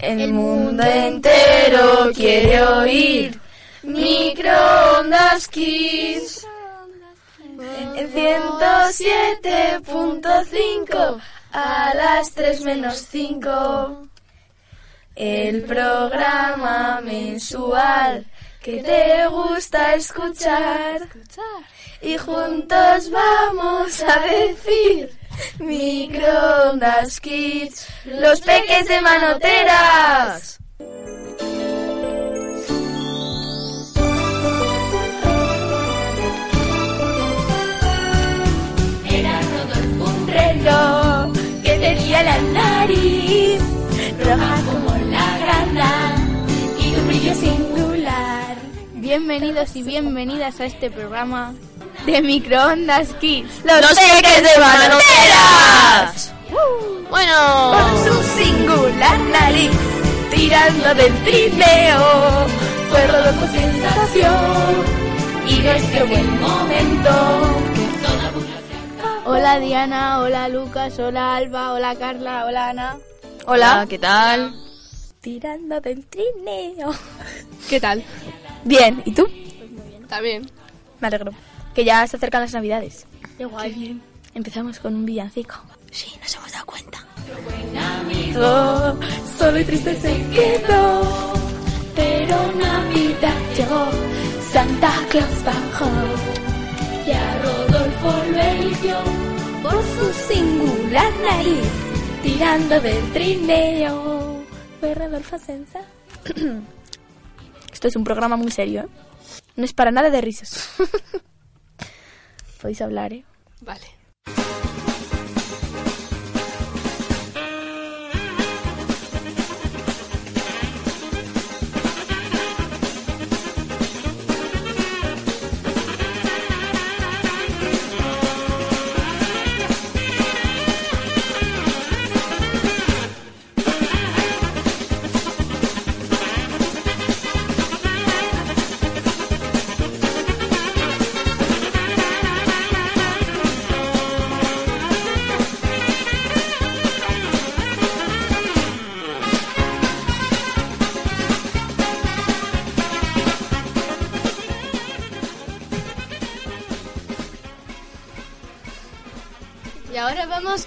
El mundo entero quiere oír microondas kids. En 107.5 a las 3 menos 5. El programa mensual que te gusta escuchar. Y juntos vamos a decir microondas kids, los peques de manoteras. Era Rodolfo un reloj que tenía la nariz roja como la grana y un brillo singular. Bienvenidos y bienvenidas a este programa de Microondas Kids. Los, peques de manoteras. Bueno, Con su singular nariz, tirando del trineo, fue Rodolfo sensación. Y nuestro buen momento. hola Diana, hola Lucas, hola Alba, hola Carla, hola Ana. Hola. ¿qué tal? Tirando del trineo. ¿Qué tal? Bien, ¿y tú? También. Me alegro. Que ya se acercan las navidades. Qué guay. Empezamos con un villancico. Sí, nos hemos dado cuenta. Oh, solo y triste se quedó. Pero Navidad llegó. Santa Claus bajó. Y a Rodolfo lo eligió por su singular nariz. Tirando del trineo. Fue Rodolfo Sensa. Esto es un programa muy serio, ¿eh? No es para nada de risas. Podéis hablar, ¿eh? Vale.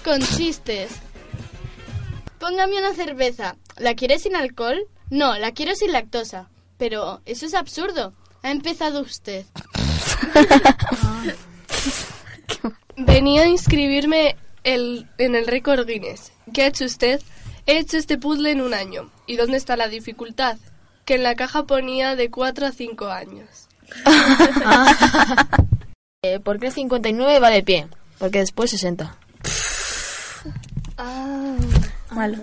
Con chistes. Póngame una cerveza. ¿La quiere sin alcohol? No, la quiero sin lactosa. Pero eso es absurdo. Ha empezado usted. Venía a inscribirme el- en el récord Guinness. ¿Qué ha hecho usted? He hecho este puzzle en un año. ¿Y dónde está la dificultad? Que en la caja ponía de 4 a 5 años. Eh, ¿Por qué 59 va de pie? Porque después 60. Malo.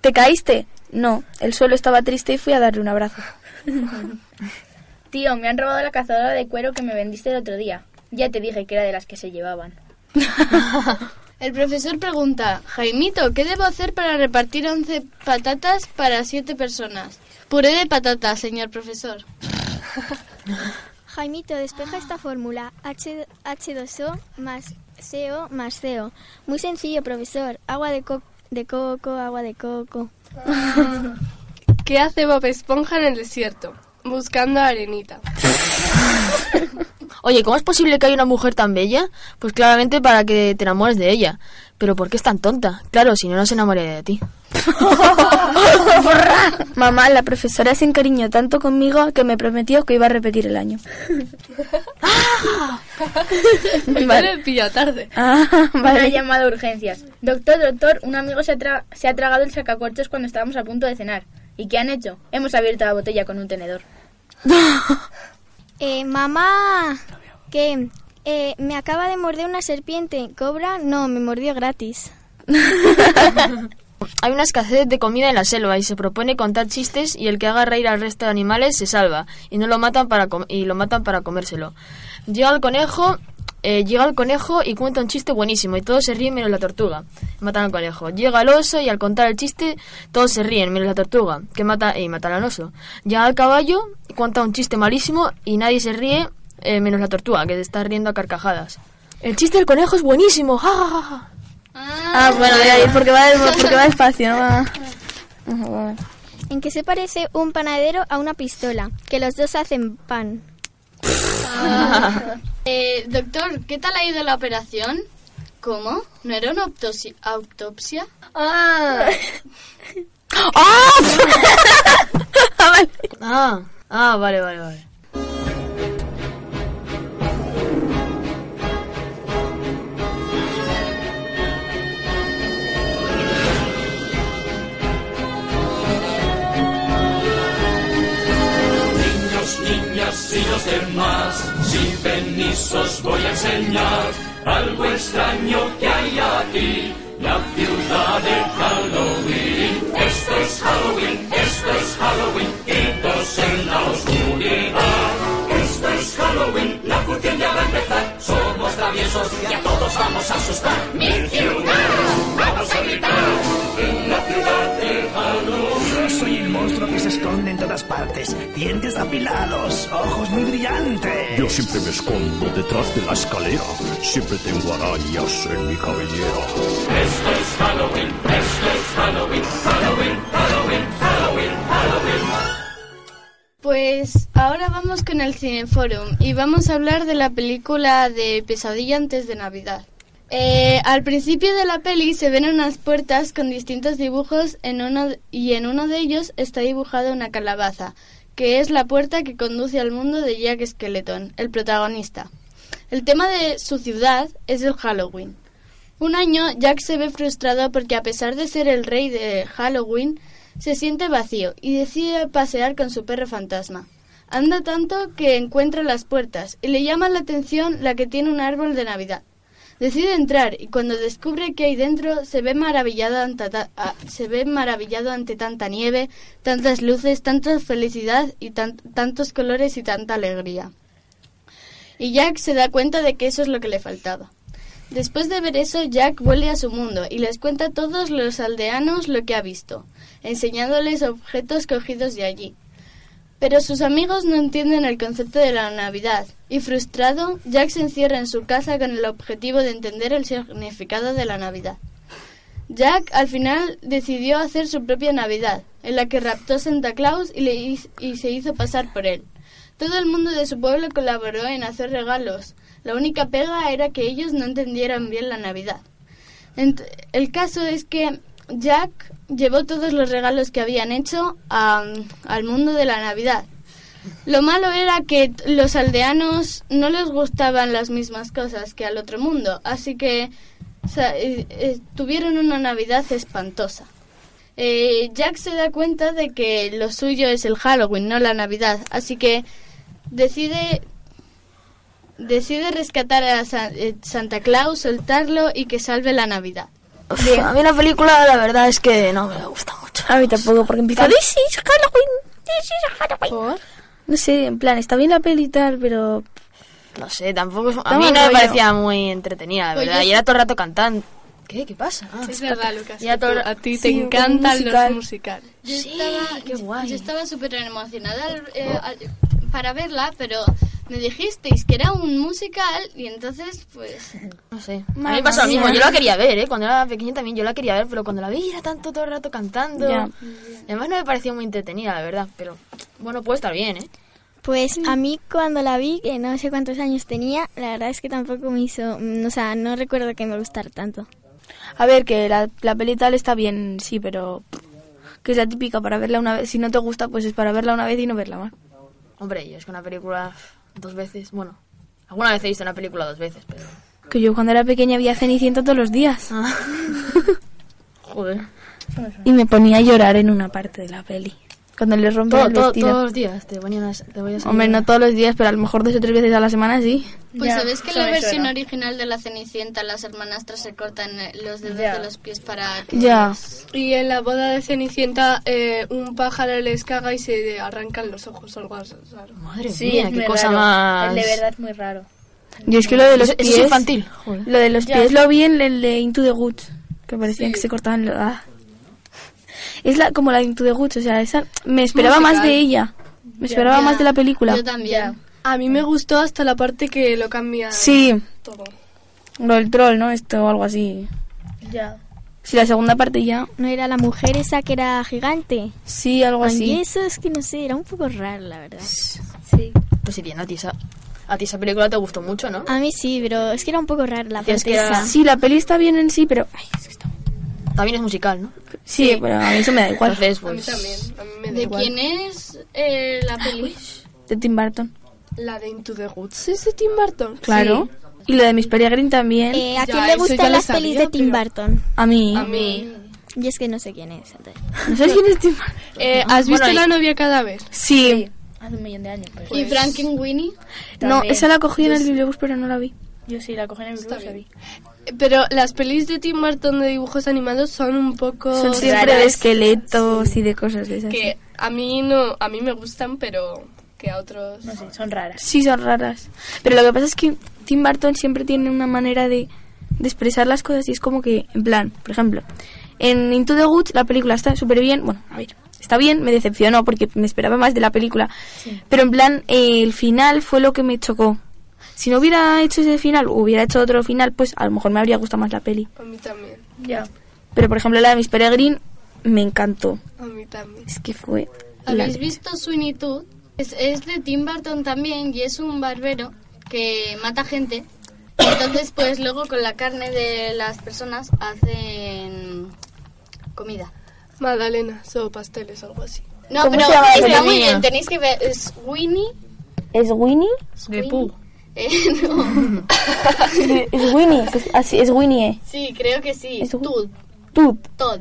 ¿Te caíste? No, el suelo estaba triste y fui a darle un abrazo. Tío, me han robado la cazadora de cuero que me vendiste el otro día. Ya te dije que era de las que se llevaban. El profesor pregunta, Jaimito, ¿qué debo hacer para repartir 11 patatas para 7 personas? Puré de patatas, señor profesor. Jaimito, despeja esta fórmula. H, H2O más CO más CO. Muy sencillo, profesor. Agua de, co- de coco, agua de coco. ¿Qué hace Bob Esponja en el desierto? Buscando arenita. Oye, ¿cómo es posible que haya una mujer tan bella? Pues claramente para que te enamores de ella. Pero ¿por qué es tan tonta? Claro, si no, no se enamoraría de ti. Mamá, la profesora se encariñó tanto conmigo que me prometió que iba a repetir el año. Me le pilla tarde. Ah, Me ha vale. llamado a urgencias. Doctor, doctor, un amigo se ha, tra- se ha tragado el sacacorchos cuando estábamos a punto de cenar. ¿Y qué han hecho? Hemos abierto la botella con un tenedor. Eh, mamá, que eh, me acaba de morder una serpiente. ¿Cobra? No, me mordió gratis. Hay una escasez de comida en la selva y se propone contar chistes y el que haga reír al resto de animales se salva y no lo matan para com- y lo matan para comérselo. Llega el conejo, eh, llega el conejo y cuenta un chiste buenísimo y todos se ríen menos la tortuga. Matan al conejo. Llega el oso y al contar el chiste todos se ríen menos la tortuga que mata y matan al oso. Llega el caballo cuenta un chiste malísimo y nadie se ríe eh, menos la tortuga que se está riendo a carcajadas. El chiste del conejo es buenísimo. ¡Ja, ja, ja, ja! Ah, bueno, de ahí, porque va, porque va despacio, no va... Ajá, bueno. ¿En qué se parece un panadero a una pistola? Que los dos hacen pan. Eh, doctor, ¿qué tal ha ido la operación? ¿Cómo? ¿No era una autopsia? autopsia? Ah. Ah, ah, vale, vale, vale. Y los demás, sin permisos voy a enseñar algo extraño que hay aquí, la ciudad de Halloween. Esto es Halloween, esto es Halloween, gritos en la oscuridad. Esto es Halloween, la función ya va a somos traviesos y a todos vamos a asustar. ¡Mi ciudad! ¡Vamos a gritar! En la ciudad de Halloween. Soy el monstruo que se esconde en todas partes. Dientes apilados, ojos muy brillantes. Yo siempre me escondo detrás de la escalera. Siempre tengo arañas en mi cabellera. Esto es Halloween, esto es Halloween, Halloween, Halloween, Halloween, Halloween. Pues ahora vamos con el Cineforum y vamos a hablar de la película de Pesadilla antes de Navidad. Eh, al principio de la peli se ven unas puertas con distintos dibujos en uno, y en uno de ellos está dibujada una calabaza, que es la puerta que conduce al mundo de Jack Skeleton, el protagonista. El tema de su ciudad es el Halloween. Un año Jack se ve frustrado porque a pesar de ser el rey de Halloween, se siente vacío y decide pasear con su perro fantasma. Anda tanto que encuentra las puertas y le llama la atención la que tiene un árbol de Navidad. Decide entrar y cuando descubre que hay dentro se ve maravillado ante, se ve maravillado ante tanta nieve, tantas luces, tanta felicidad y tan- tantos colores y tanta alegría. Y Jack se da cuenta de que eso es lo que le faltaba. Después de ver eso, Jack vuelve a su mundo y les cuenta a todos los aldeanos lo que ha visto, enseñándoles objetos cogidos de allí. Pero sus amigos no entienden el concepto de la Navidad, y frustrado, Jack se encierra en su casa con el objetivo de entender el significado de la Navidad. Jack al final decidió hacer su propia Navidad, en la que raptó a Santa Claus y, le y se hizo pasar por él. Todo el mundo de su pueblo colaboró en hacer regalos. La única pega era que ellos no entendieran bien la Navidad. El caso es que Jack llevó todos los regalos que habían hecho a- al mundo de la Navidad. Lo malo era que los aldeanos no les gustaban las mismas cosas que al otro mundo, así que eh, eh, tuvieron una Navidad espantosa. Eh, Jack se da cuenta de que lo suyo es el Halloween, no la Navidad, así que decide decide rescatar a Sa- Santa Claus, soltarlo y que salve la Navidad. Uf, a mí la película, la verdad es que no me gusta mucho. A mí tampoco, porque empieza... This is Halloween, this is Halloween. No sé, en plan, está bien la peli y tal, pero... No sé, tampoco es- A mí no me parecía muy entretenida, la Pues verdad. yo- Y era todo el rato cantando. ¿Qué? ¿Qué pasa? Ah, Es verdad, Lucas. Ya a ti sí, te un encantan musical. los musicales. Yo Sí, estaba, qué guay. Yo estaba súper emocionada eh, para verla, pero me dijisteis que era un musical y entonces, pues... No sé. A mí me pasó lo mismo. Yo la quería ver, ¿eh? Cuando era pequeña también yo la quería ver, pero cuando la vi era tanto todo el rato cantando. Ya. Además no me pareció muy entretenida, la verdad. Pero bueno, puede estar bien, ¿eh? Pues a mí cuando la vi, que no sé cuántos años tenía, la verdad es que tampoco me hizo, mm, o sea, no recuerdo que me gustara tanto. A ver, que la, la peli tal está bien, sí, pero... Que es la típica para verla una vez. Si no te gusta, pues es para verla una vez y no verla más. Hombre, yo es que una película dos veces, bueno, alguna vez he visto una película dos veces, pero... Que yo cuando era pequeña veía Cenicienta todos los días. Joder. Y me ponía a llorar en una parte de la peli. Cuando les rompen Todo- el todo- vestido. todos los días te ponían a- te voy a Hombre, no todos los días, pero a lo mejor dos o tres veces a la semana sí. Pues Ya, sabes que eso la versión suena. original de la Cenicienta las hermanastras se cortan eh, los dedos Ya. de los pies para que Ya. Y en la boda de Cenicienta eh, un pájaro les caga y se arrancan los ojos o algo así. Madre Sí, mía, qué cosa raro. más... De verdad es muy raro. Yo es que lo de los pies... es infantil. Joder. Lo de los Ya. pies lo vi en el de Into the Woods. Que parecían que se cortaban... lo- ah. Es la, como la de Into the Woods, o sea, esa... Me esperaba Musical. más de ella. Me esperaba Ya. más de la película. Yo también. A mí me gustó hasta la parte que lo cambia Sí, todo. lo del troll, ¿no? Esto o algo así. Ya. Sí, la segunda parte ya... ¿No era la mujer esa que era gigante? Sí, algo Y así. eso es que no sé, era un poco raro, la verdad. Sí. Pues sí, bien, a ti esa, a ti esa película te gustó mucho, ¿no? A mí sí, pero es que era un poco rara la Decías parte que era- esa. Sí, la peli está bien en sí, pero... ay, es que está- También es musical, ¿no? Sí, pero a mí eso me da igual. Entonces, A mí pues... también. A mí me da ¿De igual. quién es eh, la peli? De Tim Burton. La de Into the Woods es de Tim Burton. Claro. Y lo de Miss Peregrine también. Eh, ¿A Ya, quién le gustan las pelis sabía, de Tim pero- Burton? A mí. A mí. Yo es que no sé quién es. entonces. ¿No sabes quién es Tim Burton? Eh, ¿Has visto Bueno, y- la novia cadáver? Sí. Hace un millón de años. Pues. ¿Y Frankenweenie? No, También. esa la cogí en el bibliobús, pero no la vi. Yo sí, la cogí en el grupo, la vi. Pero las pelis de Tim Burton de dibujos animados son un poco Son siempre de esqueletos y de cosas de esas. que a mí no, a mí me gustan, pero que a otros. No sé, son raras. Sí, son raras. Pero lo que pasa es que Tim Burton siempre tiene una manera de, de expresar las cosas y es como que, en plan, por ejemplo, en Into the Woods la película está súper bien. Bueno, a ver, está bien, me decepcionó porque me esperaba más de la película. Pero en plan, eh, el final fue lo que me chocó. Si no hubiera hecho ese final, o hubiera hecho otro final, pues a lo mejor me habría gustado más la peli. A mí también, Ya. Pero por ejemplo, la de Miss Peregrine me encantó. a mí también. Es que fue. ¿Habéis visto Sweeney Todd? Es, es de Tim Burton también y es un barbero que mata gente. Entonces, pues luego con la carne de las personas hacen comida. Magdalenas o pasteles, algo así. No, ¿Cómo pero se llama la está muy bien. Tenéis que ver. Es Winnie. ¿Es Winnie? De Pooh. Eh, no. es Winnie, es, así, es Winnie. eh. Sí, creo que sí. Es un- Todd. Tut. Todd.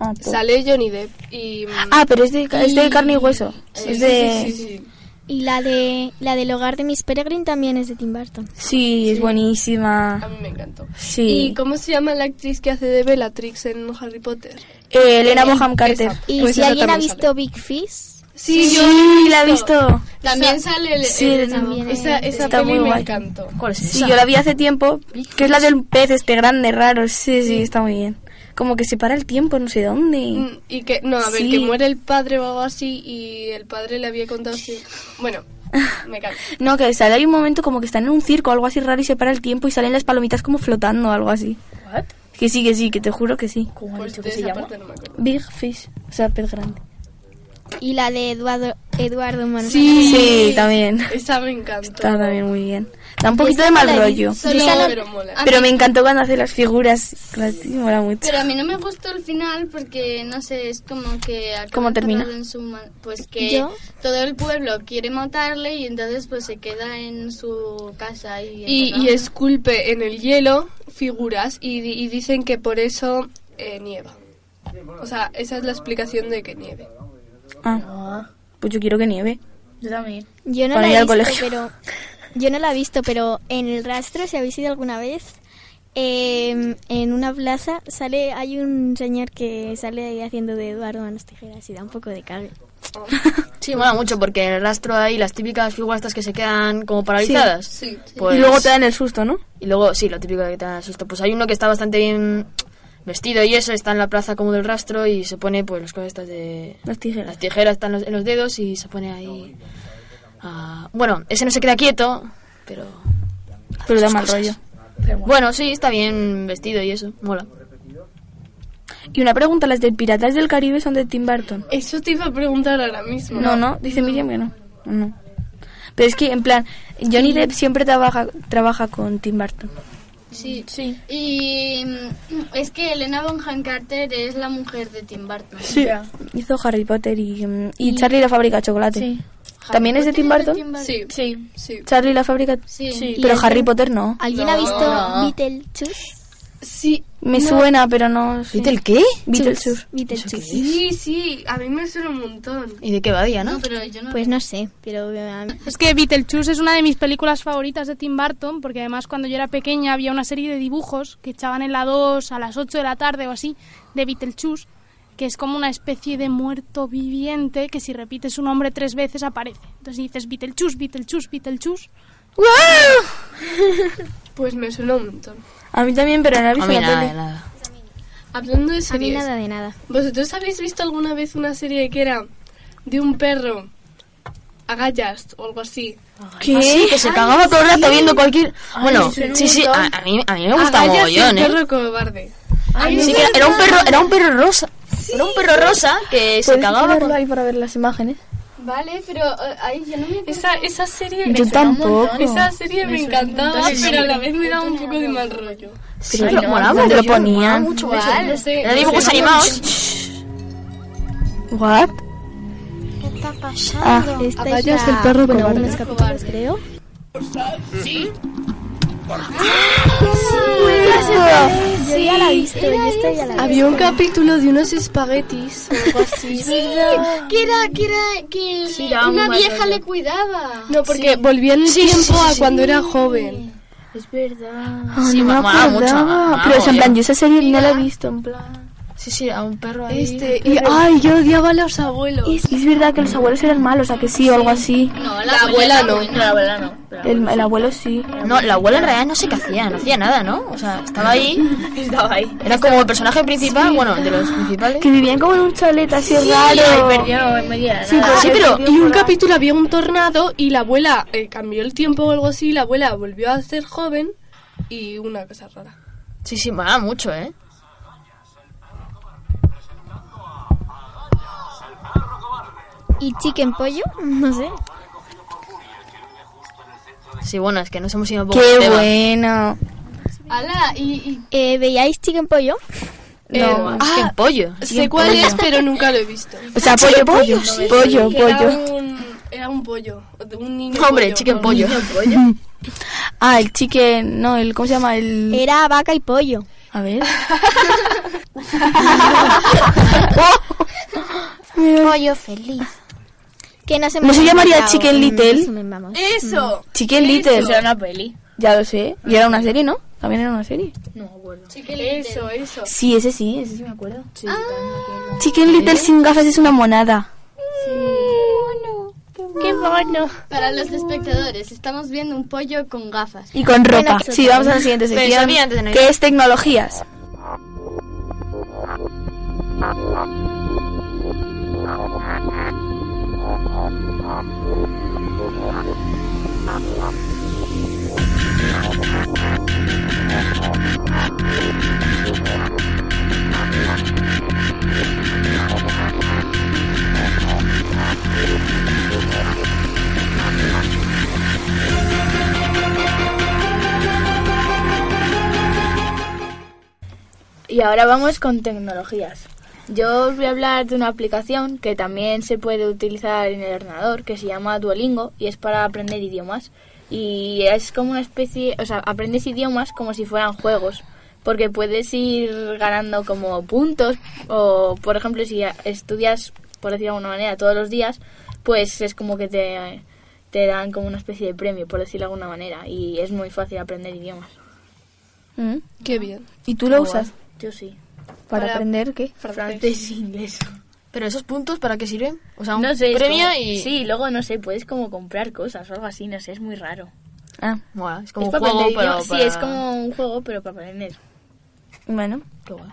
Ah. Sale Johnny Depp y. mm, Ah, pero es de, es de carne y hueso. es de... sí, sí, sí. Y la de la del hogar de Miss Peregrine también es de Tim Burton. Sí, es A buenísima. mí me encantó. Sí. ¿Y cómo se llama la actriz que hace de Bellatrix en Harry Potter? Eh, Elena Bonham Carter. Esa. Y Pues si alguien ha visto Big Fish, Sí, Sí, yo la he visto. También sale el, Sí, el- también Esa, es- esa Está peli muy me guay. encantó. ¿Cuál es Sí, esa? yo la vi hace tiempo, que es la del pez este grande, raro. Sí, sí, está muy bien. Como que se para el tiempo, no sé dónde. Mm, Y que, no, a ver, Sí. que muere el padre o algo así y el padre le había contado así. Bueno, me encanta. No, que sale hay un momento como que están en un circo o algo así raro y se para el tiempo y salen las palomitas como flotando o algo así. ¿What? Que sí, que sí, que te juro que sí. ¿Cómo han Pues dicho que se esa llama? no. Big Fish, o sea, pez grande. Y la de Eduardo, Eduardo Manos Sí, también. Esa me encantó. Está también muy bien. Da un poquito de mal rollo. Solo- pero mola. Pero mí- me encantó cuando hace las figuras. Las- mola mucho. Pero a mí no me gustó el final porque, no sé, es como que... ¿Cómo termina? en su pues que ¿Yo? todo el pueblo quiere matarle y entonces pues se queda en su casa y... Y, y esculpe en el hielo figuras y, di- y dicen que por eso eh, nieva. O sea, esa es la explicación de que nieve. Ah, pues yo quiero que nieve. Yo también. Yo no Para la ir he al visto, colegio. pero yo no la he visto, pero en el rastro, si habéis ido alguna vez, eh, en una plaza sale hay un señor que sale ahí haciendo de Eduardo Manos Tijeras y da un poco de cague. Sí, mola mucho porque en el rastro hay las típicas figuras estas que se quedan como paralizadas. Sí. Pues- Y luego te dan el susto, ¿no? Y luego, sí, lo típico que te da susto. Pues hay uno que está bastante bien vestido y eso, está en la plaza como del rastro y se pone pues las cosas estas de... Las tijeras. Las tijeras están en los, en los dedos y se pone ahí... a- Bueno, ese no se queda quieto, pero... Pero da mal cosas. rollo. Bueno, sí, está bien vestido y eso, mola. Y una pregunta, ¿las de Piratas del Caribe son de Tim Burton? Eso te iba a preguntar ahora mismo. No, no, dice Miriam que no. No. Pero es que, en plan, Johnny Depp siempre trabaja, trabaja con Tim Burton. Sí. Sí. Y mm, es que Elena Bonham Carter es la mujer de Tim Burton. Sí. Hizo Harry Potter y, mm, y Charlie la fábrica de chocolate. Sí. ¿También es de Tim Burton? Sí, Sí. sí. Charlie la fábrica... Sí. Sí. Pero ¿Y Harry Potter no. ¿Alguien No. ha visto Beetlejuice? Sí. Me no. suena, pero no sé. ¿Beetle qué? Beetlejuice. Beetlejuice. Sí, sí, a mí me suena un montón. ¿Y de qué va Diana? No, pero yo no. Pues no sé, pero mí- Es que Beetlejuice es una de mis películas favoritas de Tim Burton, porque además cuando yo era pequeña había una serie de dibujos que echaban en la 2 a las 8 de la tarde o así, de Beetlejuice, que es como una especie de muerto viviente que si repites su nombre tres veces aparece. Entonces dices Beetlejuice, Beetlejuice, Beetlejuice. Pues me suena un montón. A mí también, pero no he A visto la nada, peli. de nada. Hablando de a mí series, nada de nada. ¿vosotros habéis visto alguna vez una serie que era de un perro agallas o algo así? ¿Qué? Ah, sí, que se cagaba todo el rato viendo cualquier... Bueno, sí, sí, a, a mí, a mí me gusta Agallas mogollón, ¿eh? perro cobarde. Sí, que era un perro, era un perro rosa. Era un perro rosa que se ¿Puedes cagaba con... ahí para ver las imágenes? Vale, pero eh, ahí yo no me Esa, esa serie, Yo tampoco. esa serie me, encantaba, pero a la vez me daba un poco de mal rollo. Pero lo molaba ¿Dónde lo ponían? mucho eso. No sé, Era no dibujos sé. animados. ¿What? ¿Qué está pasando? Ah, Esta Agallas es la... el perro bueno, cobarde. unos capítulos creo. Yo ya la he visto, yo esta ya la he Había un capítulo de unos espaguetis o algo así. Que era, que era, que Sí, daba una mal vieja rollo. le cuidaba. No, porque volvía en el Sí, sí, tiempo sí, a sí. cuando era joven. Es verdad. Ah, Sí, no me mucho, acordaba. molaba Pero eso, en plan, yo esa serie no la he visto, en plan... Sí, sí, a un perro ahí. Este, y ay, yo odiaba a los abuelos. Y es verdad que los abuelos eran malos, o sea que sí, o algo así. No, La abuela no. No, la abuela no. El, el abuelo sí. No, la abuela en realidad no sé qué hacía, no hacía nada, ¿no? O sea, estaba ahí, Estaba ahí. era como el personaje principal, bueno, de los principales. Que vivían como en un chalet así Ay, raro. perdió en la Sí, nada. Sí, pero Y un capítulo había un tornado y la abuela eh, cambió el tiempo o algo así, y la abuela volvió a ser joven y una cosa rara. Sí, sí, molaba mucho, ¿eh? ¿Y chicken pollo? No sé. Sí, bueno, es que nos hemos ido un poco Qué bueno. Ala, y, y Eh, ¿Veíais chicken pollo? No. Chicken pollo. Sé cuál es, pero nunca lo he visto. O sea, pollo, pollo, pollo, Era pollo. un, era un pollo, un niño Hombre, pollo. chicken pollo. Ah, el chicken, no, el, ¿cómo se llama? El... Era vaca y pollo. A ver. Pollo feliz. Que no se, ¿No se llamaría Chicken Little? Little? Eso. Chicken Little. Eso era una peli. Ya lo sé. Y era una serie, ¿no? También era una serie. No me acuerdo. Eso, eso. Sí, ese sí, ese sí me acuerdo? Sí, Chicken Little sin gafas es una monada. ¡Qué mono! para los espectadores, estamos viendo un pollo con gafas. Y con ropa. Bueno, Sí, vamos a la siguiente sección. Que es tecnologías. Y ahora vamos con tecnologías. Yo os voy a hablar de una aplicación que también se puede utilizar en el ordenador, que se llama Duolingo y es para aprender idiomas. Y es como una especie, o sea, aprendes idiomas como si fueran juegos, porque puedes ir ganando como puntos o, por ejemplo, si estudias, por decirlo de alguna manera, todos los días, pues es como que te, te dan como una especie de premio, por decirlo de alguna manera, y es muy fácil aprender idiomas. Mm. Qué bien. ¿Y tú lo usas? Yo sí. ¿Para, Para- aprender qué? Francés e inglés. Pero esos puntos, ¿para qué sirven? O sea, un No sé, es premio como- y... Sí, luego no sé, puedes como comprar cosas o algo así, no sé, es muy raro. Ah, Buah, es como Es un juego, aprender pero para... Sí, es como un juego, pero para aprender. bueno. Qué guay.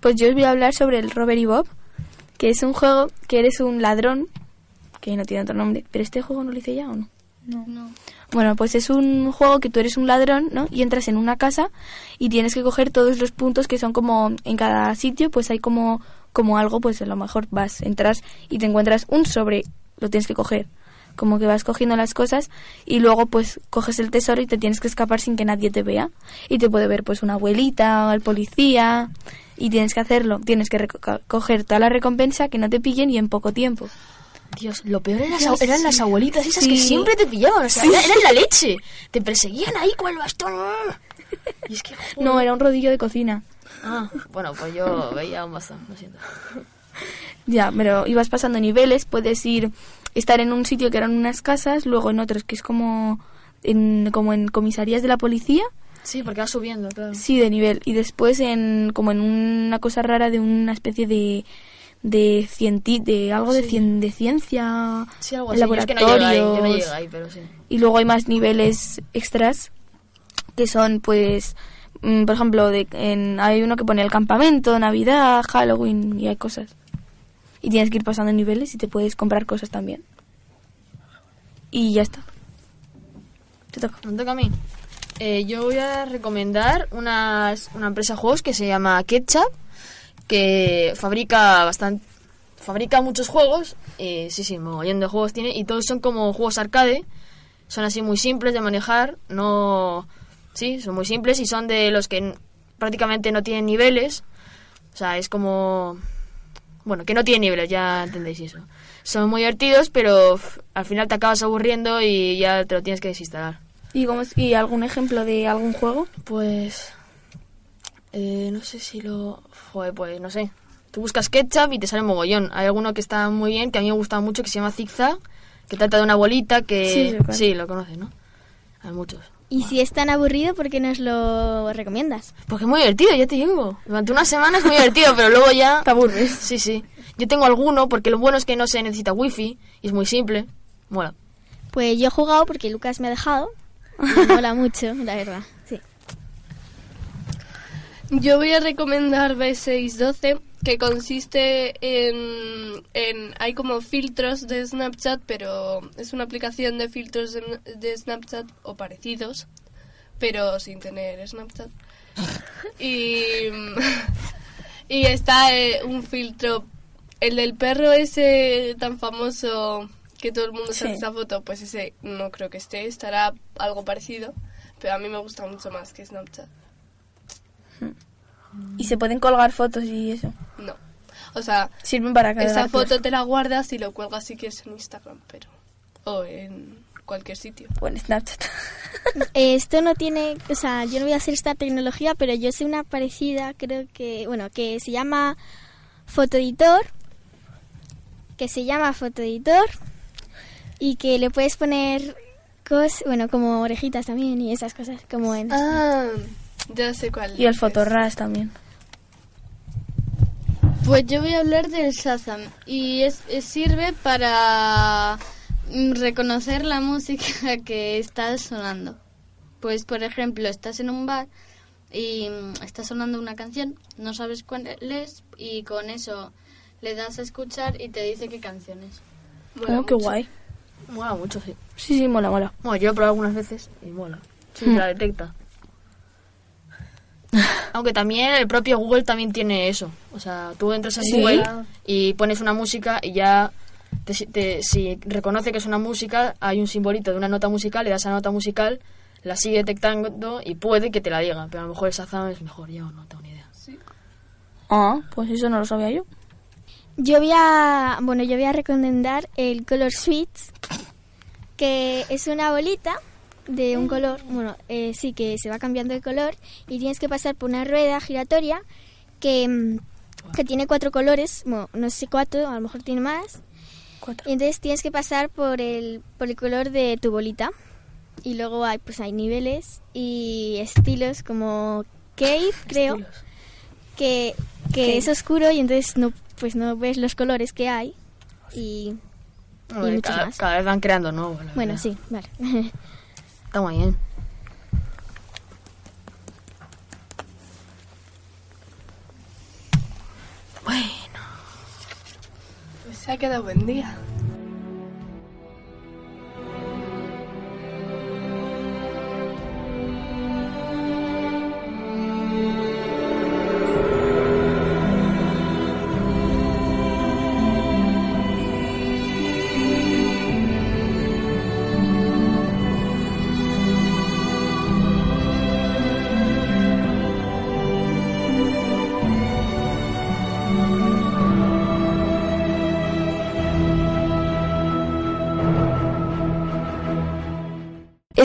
Pues yo os voy a hablar sobre el Robert y Bob, que es un juego que eres un ladrón, que no tiene otro nombre, pero este juego no lo hice ya o no. No, no. Bueno, pues es un juego que tú eres un ladrón, ¿no? Y entras en una casa y tienes que coger todos los puntos que son como en cada sitio, pues hay como como algo, pues a lo mejor vas, entras y te encuentras un sobre, lo tienes que coger. Como que vas cogiendo las cosas y luego pues coges el tesoro y te tienes que escapar sin que nadie te vea. Y te puede ver pues una abuelita o el policía y tienes que hacerlo, tienes que coger toda la recompensa que no te pillen y en poco tiempo. Dios, lo peor eran las, eran las abuelitas esas Sí. que siempre te pillaban, o sea, era- eran la leche. Te perseguían ahí con el bastón. Y es que, No, era un rodillo de cocina. Ah, bueno, pues yo veía un bastón, lo siento. Ya, pero ibas pasando niveles, puedes ir, estar en un sitio que eran unas casas, luego en otros que es como en, como en comisarías de la policía, Sí, porque va subiendo, claro. sí, de nivel, y después en como en una cosa rara de una especie de de cienti de algo de, cien- de ciencia, Sí, algo en así. Yo es que no llegué ahí, yo no laboratorios. llegué ahí, pero sí. y luego hay más niveles extras que son pues por ejemplo de, en, hay uno que pone el campamento navidad halloween y hay cosas y tienes que ir pasando niveles y te puedes comprar cosas también y ya está te toca Me toca a mí. Eh, yo voy a recomendar unas, una empresa de juegos que se llama Ketchup, que fabrica bastante fabrica muchos juegos. eh, sí, sí, mogollón de juegos tiene. Y todos son como juegos arcade. Son así muy simples de manejar. No. Sí, son muy simples y son de los que prácticamente no tienen niveles. O sea, es como. Bueno, que no tienen niveles, ya entendéis eso. Son muy divertidos, pero al final te acabas aburriendo y ya te lo tienes que desinstalar. y cómo es- y algún ejemplo de algún juego Pues. eh, no sé si lo. Joder, pues no sé. Tú buscas ketchup y te sale mogollón. Hay alguno que está muy bien, que a mí me gusta mucho, que se llama Zigzag, que trata de una bolita que. Sí, sí, lo conoces, ¿no? Hay muchos. Y si es tan aburrido, ¿por qué nos lo recomiendas? Porque es muy divertido, ya te digo. Durante una semana es muy divertido, pero luego ya. te aburres Sí, sí. Yo tengo alguno, porque lo bueno es que no se necesita wifi y es muy simple. Mola. Pues yo he jugado porque Lucas me ha dejado. me mola mucho, la verdad. Sí. Yo voy a recomendar B612, que consiste en, en... Hay como filtros de Snapchat, pero es una aplicación de filtros de, de Snapchat o parecidos, pero sin tener Snapchat. Y, y está eh, un filtro, el del perro ese tan famoso que todo el mundo sabe Sí. esa foto, pues ese no creo que esté, estará algo parecido, pero a mí me gusta mucho más que Snapchat. Y se pueden colgar fotos y eso No. O sea, sirven para esa cargar foto te la guardas y lo cuelgas si quieres en Instagram, pero. O en cualquier sitio. o en Snapchat Eh, Esto no tiene, o sea, yo no voy a hacer esta tecnología, pero yo sé una parecida, creo que, bueno, que se llama fotoeditor, que se llama fotoeditor y que le puedes poner cosas, bueno, como orejitas también y esas cosas, como en... Ah, ya sé cuál. y el fotorras también Pues yo voy a hablar del Shazam y es, es- sirve para mm, reconocer la música que está sonando. Pues por ejemplo, estás en un bar y mm, está sonando una canción, no sabes cuál es y con eso le das a escuchar y te dice qué canción es. oh, qué guay Mola mucho, sí. sí sí mola mola Bueno, yo he probado algunas veces y mola. Sí, Hmm. la detecta. Aunque también el propio Google también tiene eso. O sea, tú entras en ¿Sí? Google y pones una música y ya, te- te- si reconoce que es una música, hay un simbolito de una nota musical, le das a la nota musical, la sigue detectando y puede que te la diga. Pero a lo mejor el Shazam es mejor, yo no tengo ni idea. ah pues eso no lo sabía yo Yo voy a, bueno, yo voy a recomendar el Color Switch, que es una bolita de un color, bueno, eh, sí, que se va cambiando de color y tienes que pasar por una rueda giratoria que, mm, que tiene cuatro colores, bueno, no sé si cuatro, a lo mejor tiene más. Y entonces tienes que pasar por el, por el color de tu bolita. Y luego hay, pues hay niveles y estilos como Cave, creo que, que Cave. es oscuro y entonces no pues no ves los colores que hay y, y Hombre, muchos cada, más. cada vez van creando nuevos. Bueno, verdad. sí, vale. Está muy bien. Pues se ha quedado buen día.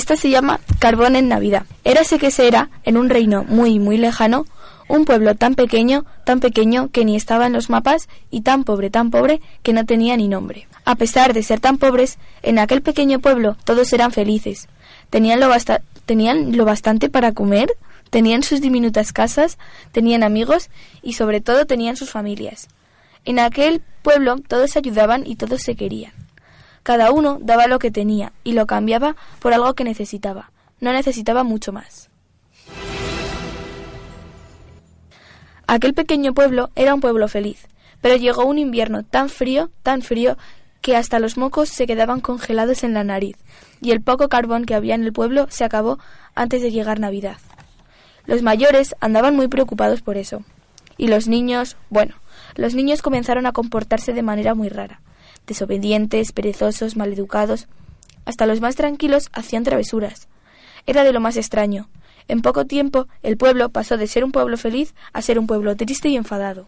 Esta se llama Carbón en Navidad. Érase que se era, en un reino muy, muy lejano, un pueblo tan pequeño, tan pequeño que ni estaba en los mapas y tan pobre, tan pobre que no tenía ni nombre. A pesar de ser tan pobres, en aquel pequeño pueblo todos eran felices. Tenían lo, tenían lo bastante para comer, tenían sus diminutas casas, tenían amigos y sobre todo tenían sus familias. En aquel pueblo todos ayudaban y todos se querían. Cada uno daba lo que tenía y lo cambiaba por algo que necesitaba. No necesitaba mucho más. Aquel pequeño pueblo era un pueblo feliz, pero llegó un invierno tan frío, tan frío, que hasta los mocos se quedaban congelados en la nariz, y el poco carbón que había en el pueblo se acabó antes de llegar Navidad. Los mayores andaban muy preocupados por eso. Y los niños, bueno, los niños comenzaron a comportarse de manera muy rara desobedientes, perezosos, maleducados. Hasta los más tranquilos hacían travesuras. Era de lo más extraño. En poco tiempo el pueblo pasó de ser un pueblo feliz a ser un pueblo triste y enfadado.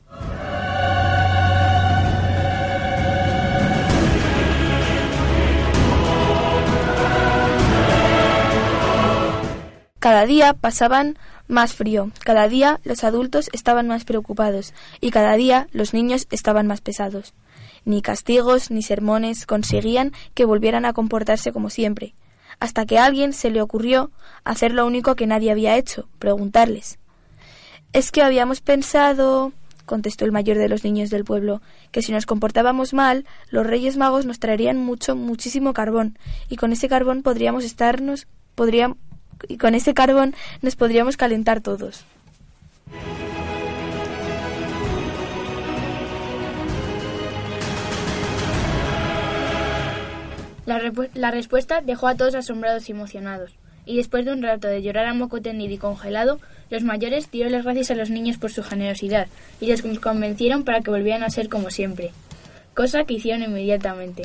Cada día pasaban más frío, cada día los adultos estaban más preocupados y cada día los niños estaban más pesados. Ni castigos ni sermones conseguían que volvieran a comportarse como siempre, hasta que a alguien se le ocurrió hacer lo único que nadie había hecho, preguntarles. Es que habíamos pensado contestó el mayor de los niños del pueblo, que si nos comportábamos mal, los Reyes Magos nos traerían mucho, muchísimo carbón, y con ese carbón podríamos estarnos, podríamos, y con ese carbón nos podríamos calentar todos. La, respuesta dejó a todos asombrados y emocionados, y después de un rato de llorar a moco tendido y congelado, los mayores dieron las gracias a los niños por su generosidad y les convencieron para que volvieran a ser como siempre, cosa que hicieron inmediatamente.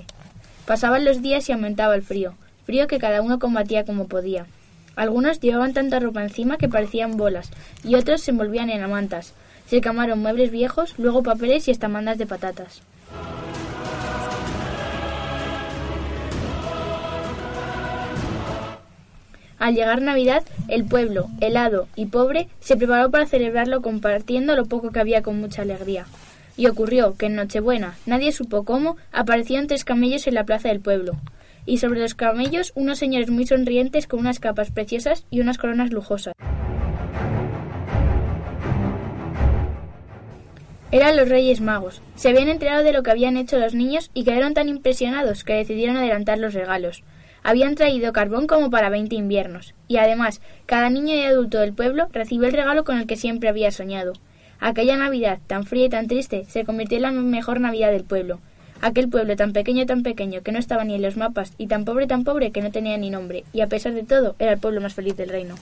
Pasaban los días y aumentaba el frío, frío que cada uno combatía como podía. Algunos llevaban tanta ropa encima que parecían bolas, y otros se envolvían en amantas. Se camaron muebles viejos, luego papeles y hasta mandas de patatas. Al llegar Navidad, el pueblo, helado y pobre, se preparó para celebrarlo compartiendo lo poco que había con mucha alegría. Y ocurrió que en Nochebuena, nadie supo cómo, aparecieron tres camellos en la plaza del pueblo. Y sobre los camellos unos señores muy sonrientes con unas capas preciosas y unas coronas lujosas. Eran los Reyes Magos. Se habían enterado de lo que habían hecho los niños y quedaron tan impresionados que decidieron adelantar los regalos. Habían traído carbón como para veinte inviernos, y además cada niño y adulto del pueblo recibió el regalo con el que siempre había soñado. Aquella Navidad, tan fría y tan triste, se convirtió en la mejor Navidad del pueblo. Aquel pueblo tan pequeño, tan pequeño, que no estaba ni en los mapas, y tan pobre, tan pobre, que no tenía ni nombre, y a pesar de todo, era el pueblo más feliz del reino.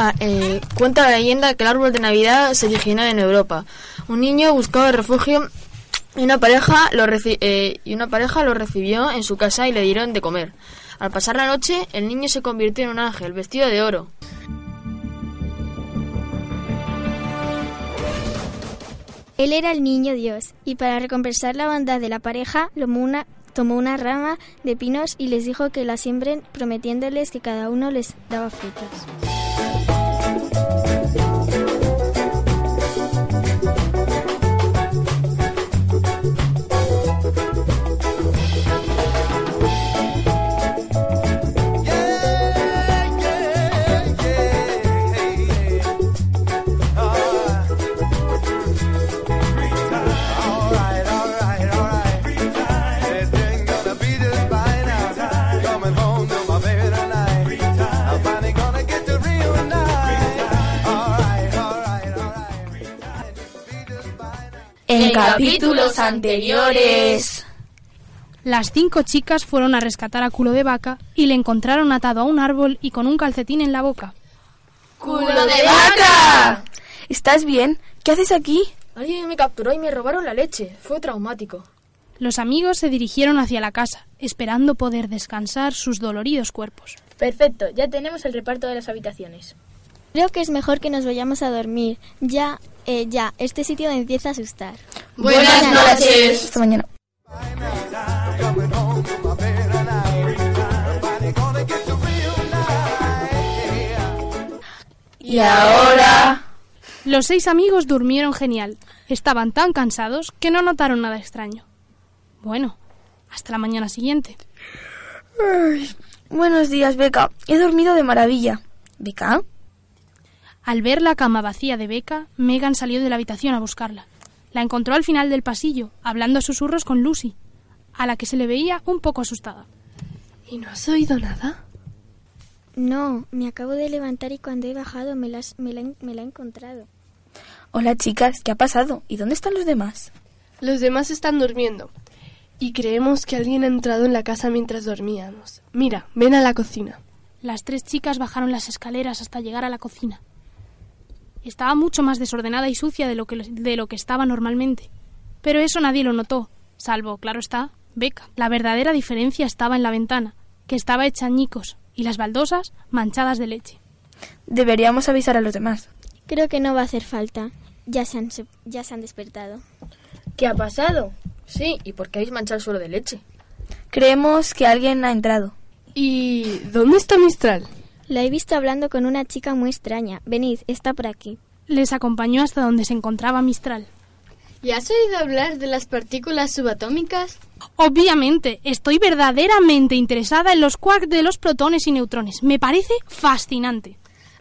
Ah, eh, cuenta la leyenda que el árbol de Navidad se originó en Europa. Un niño buscaba refugio y una pareja lo, eh, y una pareja lo recibió en su casa y le dieron de comer. Al pasar la noche, el niño se convirtió en un ángel vestido de oro. Él era el niño Dios, y para recompensar la bondad de la pareja, tomó una rama de pinos y les dijo que la siembren, prometiéndoles que cada uno les daba frutas. En capítulos anteriores. Las cinco chicas fueron a rescatar a Culo de Vaca y le encontraron atado a un árbol y con un calcetín en la boca. ¡Culo de Vaca! ¿Estás bien? ¿Qué haces aquí? Alguien me capturó y me robaron la leche. Fue traumático. Los amigos se dirigieron hacia la casa, esperando poder descansar sus doloridos cuerpos. Perfecto, ya tenemos el reparto de las habitaciones. Creo que es mejor que nos vayamos a dormir. Ya, eh, ya, este sitio me empieza a asustar. Buenas noches. Hasta mañana. Y ahora... Los seis amigos durmieron genial. Estaban tan cansados que no notaron nada extraño. Bueno, hasta la mañana siguiente. Ay, buenos días, Beca. He dormido de maravilla. ¿Beca? Al ver la cama vacía de Beca, Megan salió de la habitación a buscarla. La encontró al final del pasillo, hablando a susurros con Lucy, a la que se le veía un poco asustada. ¿Y no has oído nada? No, me acabo de levantar y cuando he bajado me, las, me, la, me la he encontrado. Hola chicas, ¿qué ha pasado? ¿Y dónde están los demás? Los demás están durmiendo. Y creemos que alguien ha entrado en la casa mientras dormíamos. Mira, ven a la cocina. Las tres chicas bajaron las escaleras hasta llegar a la cocina. Estaba mucho más desordenada y sucia de lo que, de lo que estaba normalmente. Pero eso nadie lo notó, salvo, claro está, Beca. La verdadera diferencia estaba en la ventana, que estaba hecha añicos, y las baldosas manchadas de leche. Deberíamos avisar a los demás. Creo que no va a hacer falta. Ya se han, ya se han despertado. ¿Qué ha pasado? Sí, ¿y por qué habéis manchado el suelo de leche? Creemos que alguien ha entrado. ¿Y dónde está Mistral? La he visto hablando con una chica muy extraña. Venid, está por aquí. Les acompañó hasta donde se encontraba Mistral. ¿Y has oído hablar de las partículas subatómicas? Obviamente, estoy verdaderamente interesada en los quarks de los protones y neutrones. Me parece fascinante.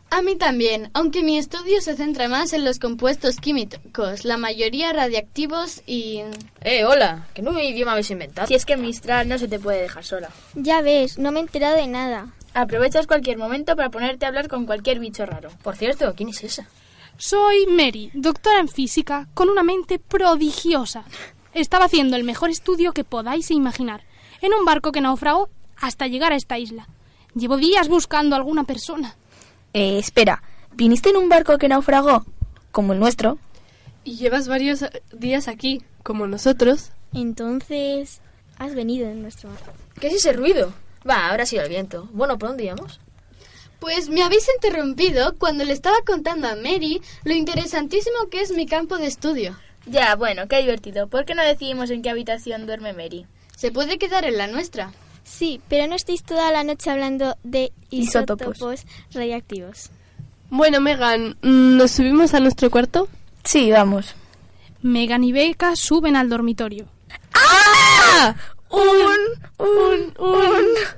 A mí también, aunque mi estudio se centra más en los compuestos químicos, la mayoría radiactivos y... Eh, hola, ¿qué nuevo idioma habéis inventado? Si es que Mistral no se te puede dejar sola. Ya ves, no me he enterado de nada. Aprovechas cualquier momento para ponerte a hablar con cualquier bicho raro. Por cierto, ¿quién es esa? Soy Mary, doctora en física, con una mente prodigiosa. Estaba haciendo el mejor estudio que podáis imaginar, en un barco que naufragó hasta llegar a esta isla. Llevo días buscando a alguna persona. Eh, espera, ¿viniste en un barco que naufragó? Como el nuestro. Y llevas varios días aquí, como nosotros. Entonces, has venido en nuestro barco. ¿Qué es ese ruido? Va, ahora ha sido el viento. Bueno, ¿por dónde íbamos? Pues me habéis interrumpido cuando le estaba contando a Mary lo interesantísimo que es mi campo de estudio. Ya, bueno, qué divertido. ¿Por qué no decidimos en qué habitación duerme Mary? Se puede quedar en la nuestra. Sí, pero no estéis toda la noche hablando de isótopos, isótopos radiactivos. Bueno, Megan, ¿nos subimos a nuestro cuarto? Sí, vamos. Megan y Becca suben al dormitorio. ¡Ah! Un, un, un.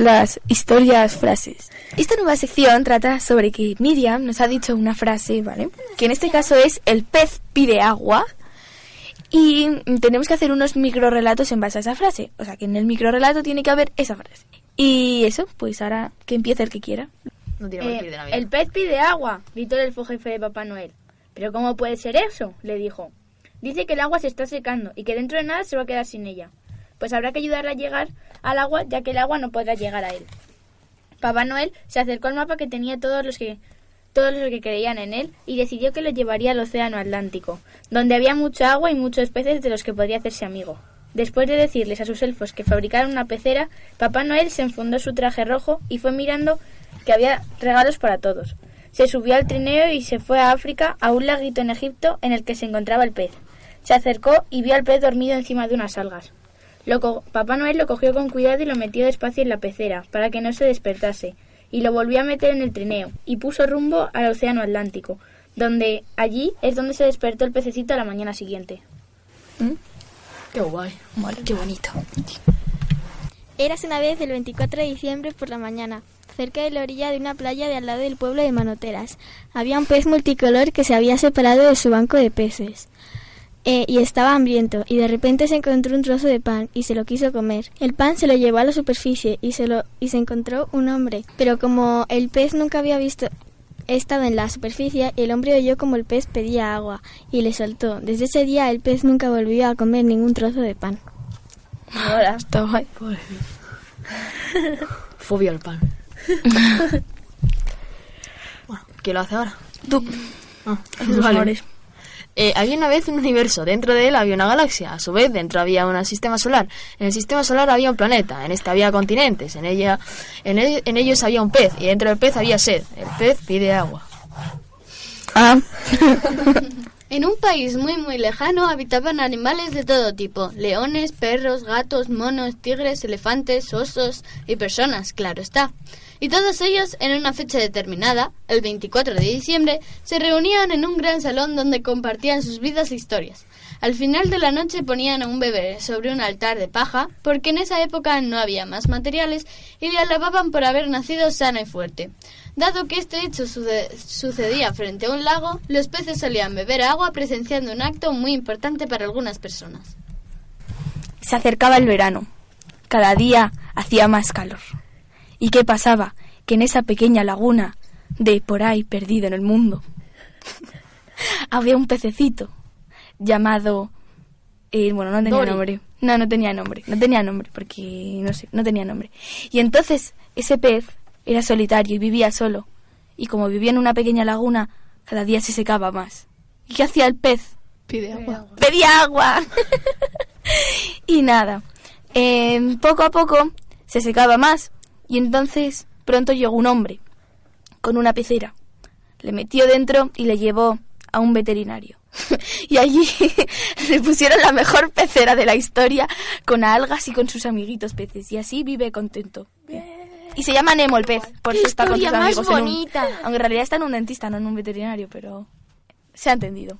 Las historias frases. Esta nueva sección trata sobre que Miriam nos ha dicho una frase, ¿vale? Que en este caso es el pez pide agua y tenemos que hacer unos microrelatos en base a esa frase. O sea, que en el microrelato tiene que haber esa frase. Y eso, pues ahora que empiece el que quiera. No tiene Eh, el pez pide agua, gritó el elfo jefe de Papá Noel. ¿Pero cómo puede ser eso? le dijo. Dice que el agua se está secando y que dentro de nada se va a quedar sin ella. Pues habrá que ayudarle a llegar al agua, ya que el agua no podrá llegar a él. Papá Noel se acercó al mapa que tenía todos los que todos los que creían en él, y decidió que lo llevaría al Océano Atlántico, donde había mucha agua y muchos peces de los que podría hacerse amigo. Después de decirles a sus elfos que fabricaran una pecera, Papá Noel se enfundó su traje rojo y fue mirando que había regalos para todos. Se subió al trineo y se fue a África, a un laguito en Egipto en el que se encontraba el pez. Se acercó y vio al pez dormido encima de unas algas. Papá Noel lo cogió con cuidado y lo metió despacio en la pecera, para que no se despertase, y lo volvió a meter en el trineo, y puso rumbo al Océano Atlántico, donde allí es donde se despertó el pececito a la mañana siguiente. ¿Mm? Qué guay, qué bonito. Eras una vez el 24 de diciembre por la mañana, cerca de la orilla de una playa de al lado del pueblo de Manoteras. Había un pez multicolor que se había separado de su banco de peces. Eh, y estaba hambriento, y de repente se encontró un trozo de pan y se lo quiso comer. El pan se lo llevó a la superficie y se, lo, y se encontró un hombre, pero como el pez nunca había visto estado en la superficie, el hombre oyó como el pez pedía agua y le soltó. Desde ese día el pez nunca volvió a comer ningún trozo de pan. Ahora está guay. Fobia al pan. bueno, ¿quién lo hace ahora? Tú. Ah, vale. Eh, había una vez un universo, dentro de él había una galaxia, a su vez dentro había un sistema solar, en el sistema solar había un planeta, en este había continentes, en, ella, en, en ellos había un pez y dentro del pez había sed, el pez pide agua. Ah. En un país muy muy lejano habitaban animales de todo tipo, leones, perros, gatos, monos, tigres, elefantes, osos y personas, claro está. Y todos ellos, en una fecha determinada, el 24 de diciembre, se reunían en un gran salón donde compartían sus vidas e historias. Al final de la noche ponían a un bebé sobre un altar de paja, porque en esa época no había más materiales, y le alababan por haber nacido sano y fuerte. Dado que este hecho sucedía frente a un lago, los peces solían beber agua presenciando un acto muy importante para algunas personas. Se acercaba el verano. Cada día hacía más calor. ¿Y qué pasaba? Que en esa pequeña laguna de por ahí perdido en el mundo había un pececito llamado eh, bueno no tenía nombre no no tenía nombre no tenía nombre porque no sé no tenía nombre y entonces ese pez era solitario y vivía solo. Y como vivía en una pequeña laguna, cada día se secaba más. ¿Y qué hacía el pez? Pide agua. Pedía agua. y nada. Em, poco a poco se secaba más. Y entonces pronto llegó un hombre con una pecera. Le metió dentro y le llevó a un veterinario. y allí le pusieron la mejor pecera de la historia con algas y con sus amiguitos peces. Y así vive contento. Y se llama Nemo el pez, por eso está con sus amigos. Bonita. aunque en realidad está en un dentista, no en un veterinario, pero se ha entendido.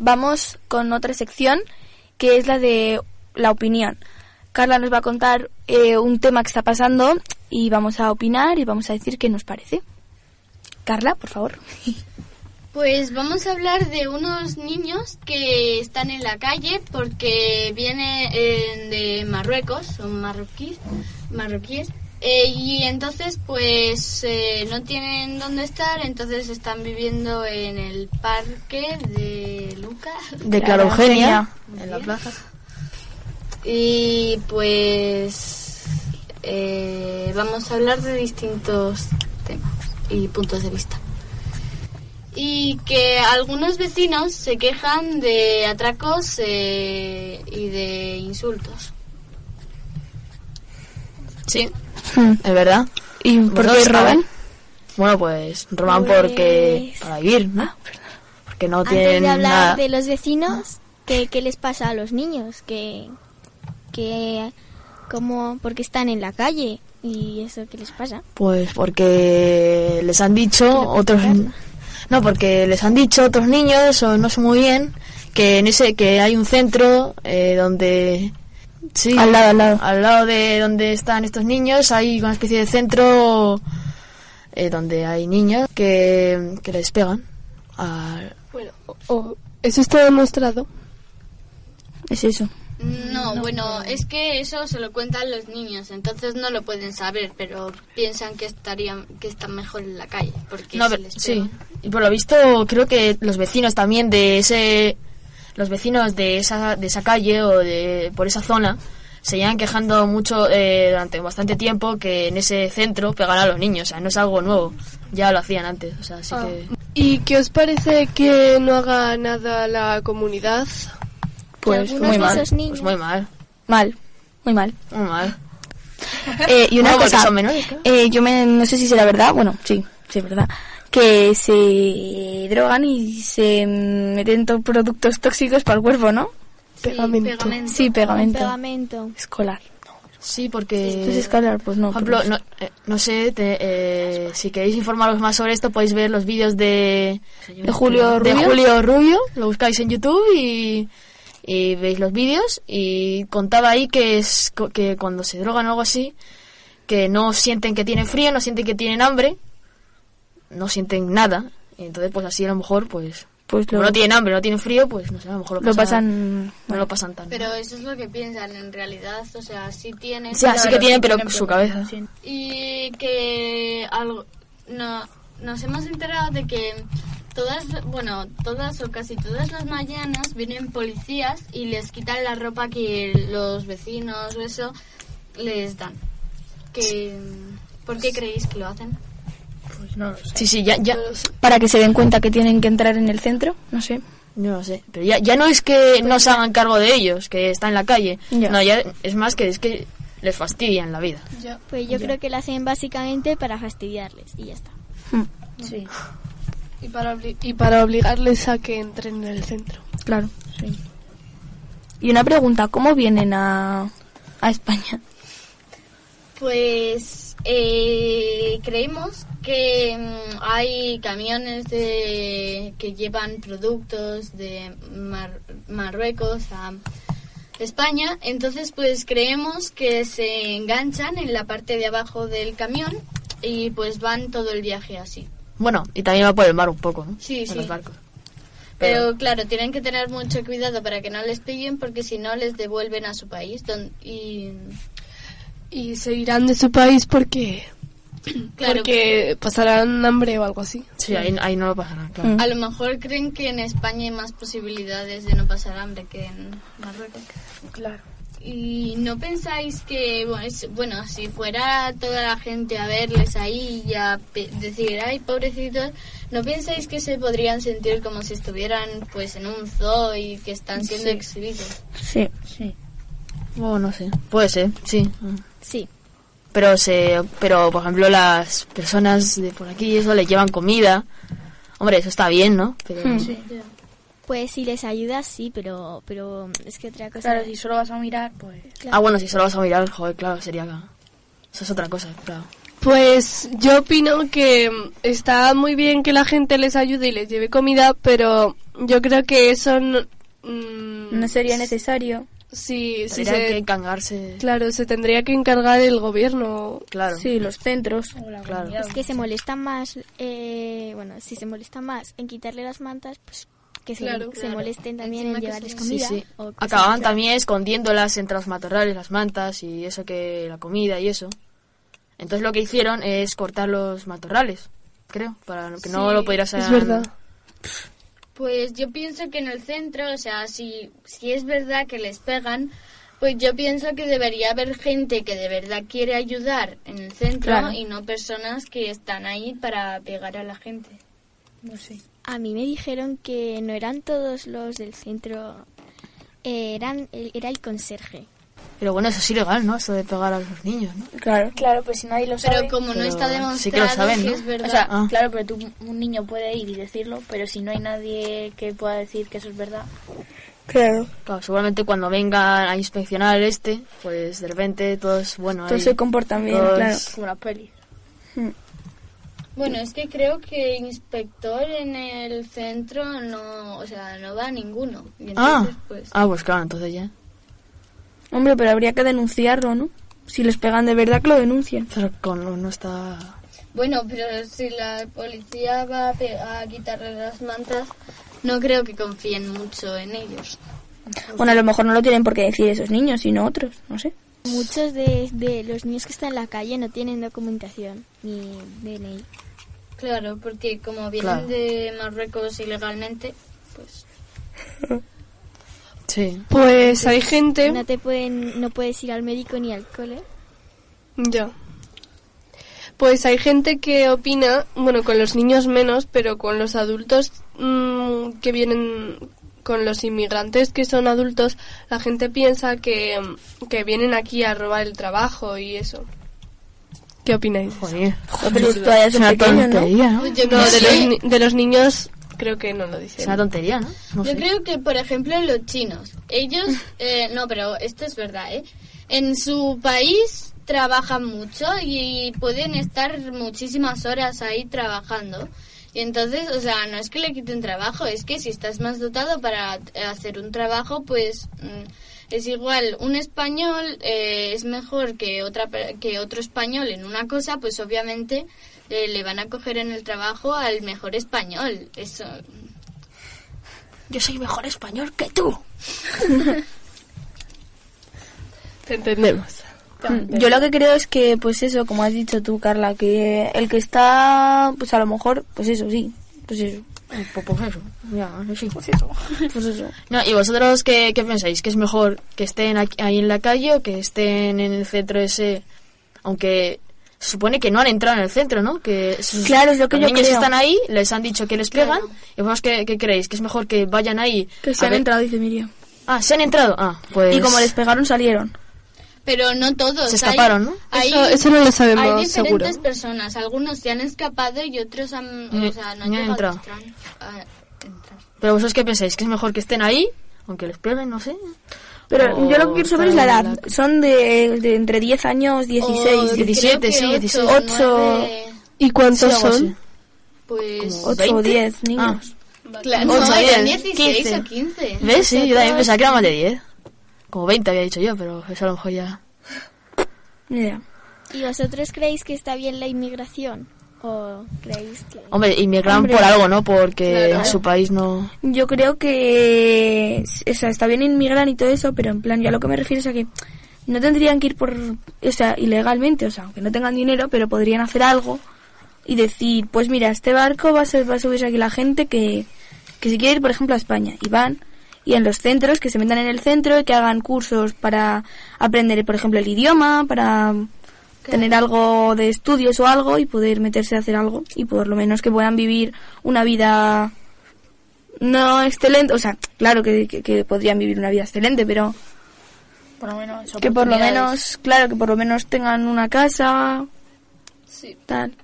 Vamos con otra sección que es la de la opinión. Carla nos va a contar eh, un tema que está pasando y vamos a opinar y vamos a decir qué nos parece. Carla, por favor. Pues vamos a hablar de unos niños que están en la calle porque vienen eh, de Marruecos, son marroquíes, marroquíes eh, y entonces pues eh, no tienen dónde estar, entonces están viviendo en el parque de Luca. De Clara Eugenia, en la plaza. Y pues eh, vamos a hablar de distintos temas y puntos de vista. Y que algunos vecinos se quejan de atracos eh, y de insultos. Sí, es verdad. ¿Y por ¿Vosotros qué roban? saben? Bueno, pues roban porque para vivir, ¿no? Porque no Antes tienen de hablar nada. de los vecinos, ¿qué, qué les pasa a los niños? Que, que como porque están en la calle y eso qué les pasa. Pues porque les han dicho otros no porque les han dicho otros niños o no sé muy bien que en ese que hay un centro eh, donde sí Al lado, al lado. al lado de donde están estos niños hay una especie de centro eh, donde hay niños que, que les pegan al- Bueno, o- eso está demostrado. Es eso. No, bueno, es que eso se lo cuentan los niños, entonces no lo pueden saber, pero piensan que estarían que están mejor en la calle porque No, se pero- les sí. pega. Y por lo visto, creo que los vecinos también de ese. Los vecinos de esa, de esa calle o de por esa zona se llevan quejando mucho eh, durante bastante tiempo que en ese centro pegan a los niños. O sea, no es algo nuevo. Ya lo hacían antes. O sea, así Ah. que. ¿Y qué os parece que no haga nada la comunidad? Pues muy mal. Pues muy mal. Mal. Muy mal. Muy mal. Eh, y una No, cosa, son menores, claro. eh, yo me, no sé si será verdad, bueno, sí, sí es verdad, que se drogan y se meten to- productos tóxicos para el cuerpo, ¿no? Pegamento. Sí, pegamento. Pegamento. Escolar. Sí, porque. Pues escolar, pues no. Por ejemplo, pero- no, eh, no sé, te- eh, si queréis informaros más sobre esto, podéis ver los vídeos de, ¿De Julio de Rubio? Julio Rubio, lo buscáis en YouTube y, y veis los vídeos y contaba ahí que es co- que cuando se drogan o algo así, que no sienten que tienen frío, no sienten que tienen hambre, no sienten nada, y entonces pues así a lo mejor pues Pues lo- no tienen hambre, no tienen frío, pues no sé, a lo mejor lo, Lo pasan- no lo pasan tan. Pero eso es lo que piensan en realidad, o sea, sí tienen. Sí, así que tienen, pero su cabeza. Y que algo, no, nos hemos enterado de que todas, bueno, todas o casi todas las mañanas vienen policías y les quitan la ropa que los vecinos o eso les dan. Que, ¿Por qué creéis que lo hacen? Pues no lo sé. Sí, sí, ya, ya. Para que se den cuenta que tienen que entrar en el centro, no sé. No lo sé, pero ya, ya no es que no se hagan cargo de ellos, que están en la calle. Ya. No, ya es más que es que les fastidian la vida. Pues yo creo que lo hacen básicamente para fastidiarles y ya está. Sí. Y para, obli- y para obligarles a que entren en el centro. Claro. Y una pregunta, ¿cómo vienen a, a España? Pues eh, creemos que mm, hay camiones de, que llevan productos de Mar- Marruecos a España, entonces pues creemos que se enganchan en la parte de abajo del camión y pues van todo el viaje así. Bueno, y también va por el mar un poco, ¿no? Sí, En sí. los barcos. Pero claro, tienen que tener mucho cuidado para que no les pillen porque si no les devuelven a su país. don- y Y se irán de su país porque, Claro. porque pasarán hambre o algo así. Sí, ahí, ahí no lo pasará, claro. A lo mejor creen que en España hay más posibilidades de no pasar hambre que en Marruecos. Claro. ¿Y no pensáis que, bueno, es- bueno, si fuera toda la gente a verles ahí y a pe- decir, ay, pobrecitos, ¿no pensáis que se podrían sentir como si estuvieran pues en un zoo y que están siendo Sí. exhibidos? Sí. Sí. Oh, no sé, puede ser, sí. Sí. Pero se, pero por ejemplo las personas de por aquí eso le llevan comida. Hombre, eso está bien, ¿no? Pero Hmm. Pues si les ayudas, sí, pero, pero es que otra cosa... Claro, si solo vas a mirar, pues... Claro. Ah, bueno, si solo vas a mirar, joder, claro, sería eso es otra cosa, claro. Pues yo opino que está muy bien que la gente les ayude y les lleve comida, pero yo creo que eso no, mm, No sería necesario. Sí, sí Tendría se- que encargarse. Claro, se tendría que encargar el gobierno. Claro. Sí, los centros. Claro. Es que se molesta más, eh, bueno, si se molesta más en quitarle las mantas, pues que se, Claro, se claro. molesten también Encima en llevarles Sí, comida. sí. o cosas Acababan también escondiéndolas entre los matorrales, las mantas y eso que la comida y eso. Entonces lo que hicieron es cortar los matorrales, creo, para que no Sí, lo pudieras Es verdad. Pues yo pienso que en el centro, o sea, si, si es verdad que les pegan, pues yo pienso que debería haber gente que de verdad quiere ayudar en el centro Claro. y no personas que están ahí para pegar a la gente. No sé. A mí me dijeron que no eran todos los del centro, eh, eran el- era el conserje. Pero bueno, eso es ilegal, ¿no? Eso de pegar a los niños, ¿no? Claro. Claro, pues si nadie lo sabe. Pero como no Pero está sí demostrado que lo saben, ¿no? es verdad. O sea, Ah. claro, pero tú, un niño puede ir y decirlo, pero si no hay nadie que pueda decir que eso es verdad. Claro. Claro, seguramente cuando vengan a inspeccionar el este, pues de repente todos, bueno, Todos se comportan bien, todos- claro. Como una peli. Bueno, es que creo que inspector en el centro no, o sea, no va ninguno. Y Ah, entonces, pues, ah, pues claro, entonces ya. Hombre, pero habría que denunciarlo, ¿no? Si les pegan de verdad, que lo denuncien. Pero con no está... Bueno, pero si la policía va a, pe- a quitarle las mantas, no creo que confíen mucho en ellos. Bueno, a lo mejor no lo tienen por qué decir esos niños, sino otros, no sé. Muchos de, de los niños que están en la calle no tienen documentación ni DNI. Claro, porque como vienen Claro. de Marruecos ilegalmente, pues Sí. Pues hay gente... No te pueden, no puedes ir al médico ni al cole. Ya. Pues hay gente que opina, bueno, con los niños menos, pero con los adultos mm, que vienen, con los inmigrantes que son adultos, la gente piensa que, que vienen aquí a robar el trabajo y eso. ¿Qué opináis? Joder. De los niños creo que no lo Es dicen. una tontería, ¿no? No Yo sé. creo que, por ejemplo, los chinos, ellos, eh, no, pero esto es verdad, ¿eh? En su país trabajan mucho y pueden estar muchísimas horas ahí trabajando. Y entonces, o sea, no es que le quiten trabajo, es que si estás más dotado para hacer un trabajo, pues mm, es igual. Un español eh, es mejor que otra que otro español en una cosa, pues obviamente eh, le van a coger en el trabajo al mejor español. Eso, Yo soy mejor español que tú. Te entendemos. Yo lo que creo es que, pues eso, como has dicho tú, Carla, que el que está, pues a lo mejor, pues eso, sí, pues eso, Pues, pues eso, ya, sí. pues eso, pues eso. No, ¿Y vosotros qué, qué pensáis? ¿Que es mejor que estén aquí- ahí en la calle o que estén en el centro ese? Aunque se supone que no han entrado en el centro, ¿no? Que sus- Claro, es lo que los yo niños creo. están ahí, les han dicho que les pegan. ¿Y vosotros qué, qué creéis? ¿Que es mejor que vayan ahí? Que se han ver- entrado, dice Miriam. Ah, ¿se han entrado? Ah, pues... Y como les pegaron, salieron. Pero no todos. Se hay- escaparon, ¿no? hay- Eso- eso no lo sabemos Hay diferentes seguro. personas. Algunos se han escapado y otros han, Ni- o sea, no han han entrado. a entrar- a entrar. ¿Pero vosotros qué pensáis? ¿Que es mejor que estén ahí? Aunque les peguen, no sé. Pero O yo lo que quiero saber es la edad. en Son de, de entre 10 años, 16, O 17, creo que sí, ocho, 16. Ocho. nueve, ¿Y cuántos Sí, son? Pues. Como 8 o 20. 10 niños. Claro, Ocho, no, eran diez, 16 15. o 15. ¿Ves? Sí, yo también pensaba que era más de 10. Como 20 había dicho yo, pero eso a lo mejor ya... Ni idea. ¿Y vosotros creéis que está bien la inmigración? ¿O creéis que...? Hombre, inmigran Hombre. por algo, ¿no? Porque Claro. en su país no... Yo creo que o sea, está bien inmigrar y todo eso, pero en plan, ya lo que me refiero es a que no tendrían que ir por, o sea, ilegalmente, o sea, aunque no tengan dinero, pero podrían hacer algo y decir, pues mira, este barco va a, ser, va a subirse aquí la gente que, que si quiere ir, por ejemplo, a España, y van, y en los centros, que se metan en el centro y que hagan cursos para aprender, por ejemplo, el idioma, para tener algo de estudios o algo y poder meterse a hacer algo y por lo menos que puedan vivir una vida no excelente, o sea, claro que, que- que podrían vivir una vida excelente, pero Por lo menos. que por lo menos, claro, que por lo menos tengan una casa, tal,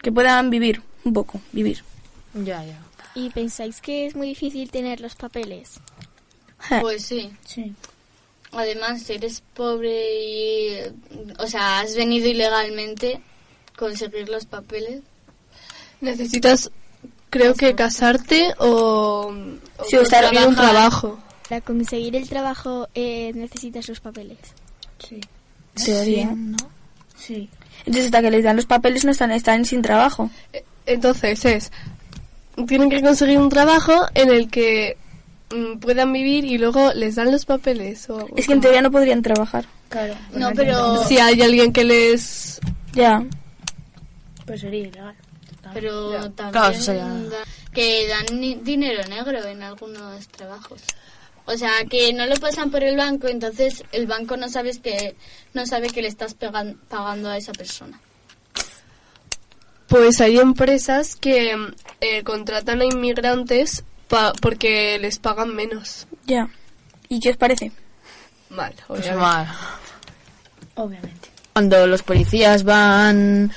que puedan vivir un poco, vivir. Ya, ya. ¿Y pensáis que es muy difícil tener los papeles? Pues sí. Sí. Además, si eres pobre y. O sea, has venido ilegalmente, conseguir los papeles. Necesitas Creo que casarte o, o Sí, conseguir un trabajo. Para conseguir el trabajo eh, necesitas los papeles. Sí. Teoría. Sí. Entonces, hasta que les dan los papeles no están, están sin trabajo. Entonces es, tienen que conseguir un trabajo en el que puedan vivir y luego les dan los papeles. O, Es que en teoría no podrían trabajar. Claro. No, pero... Si hay alguien que les... Ya. Pues sería ilegal. Pero también Claro, eso sería- da- que dan ni- dinero negro en algunos trabajos. O sea, que no lo pasan por el banco, entonces el banco no sabes que no sabe que le estás pegan- pagando a esa persona. Pues hay empresas que mm, eh, contratan a inmigrantes pa- porque les pagan menos. Ya. ¿Y qué os parece? Mal, Pues obviamente. mal. Obviamente. Cuando los policías van